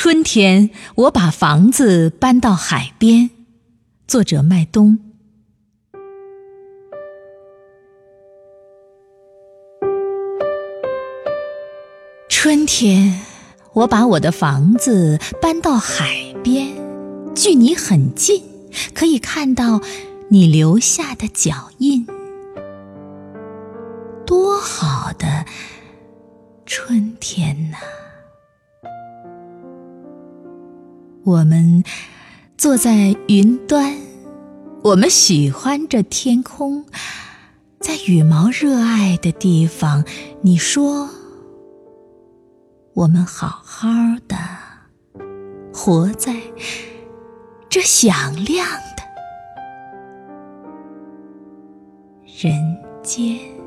春天，我把房子搬到海边。作者麦冬。春天，我把我的房子搬到海边，距你很近，可以看到你留下的脚印。多好的春天呐！我们坐在云端，我们喜欢着天空，在羽毛热爱的地方。你说，我们好好的活在这响亮的人间。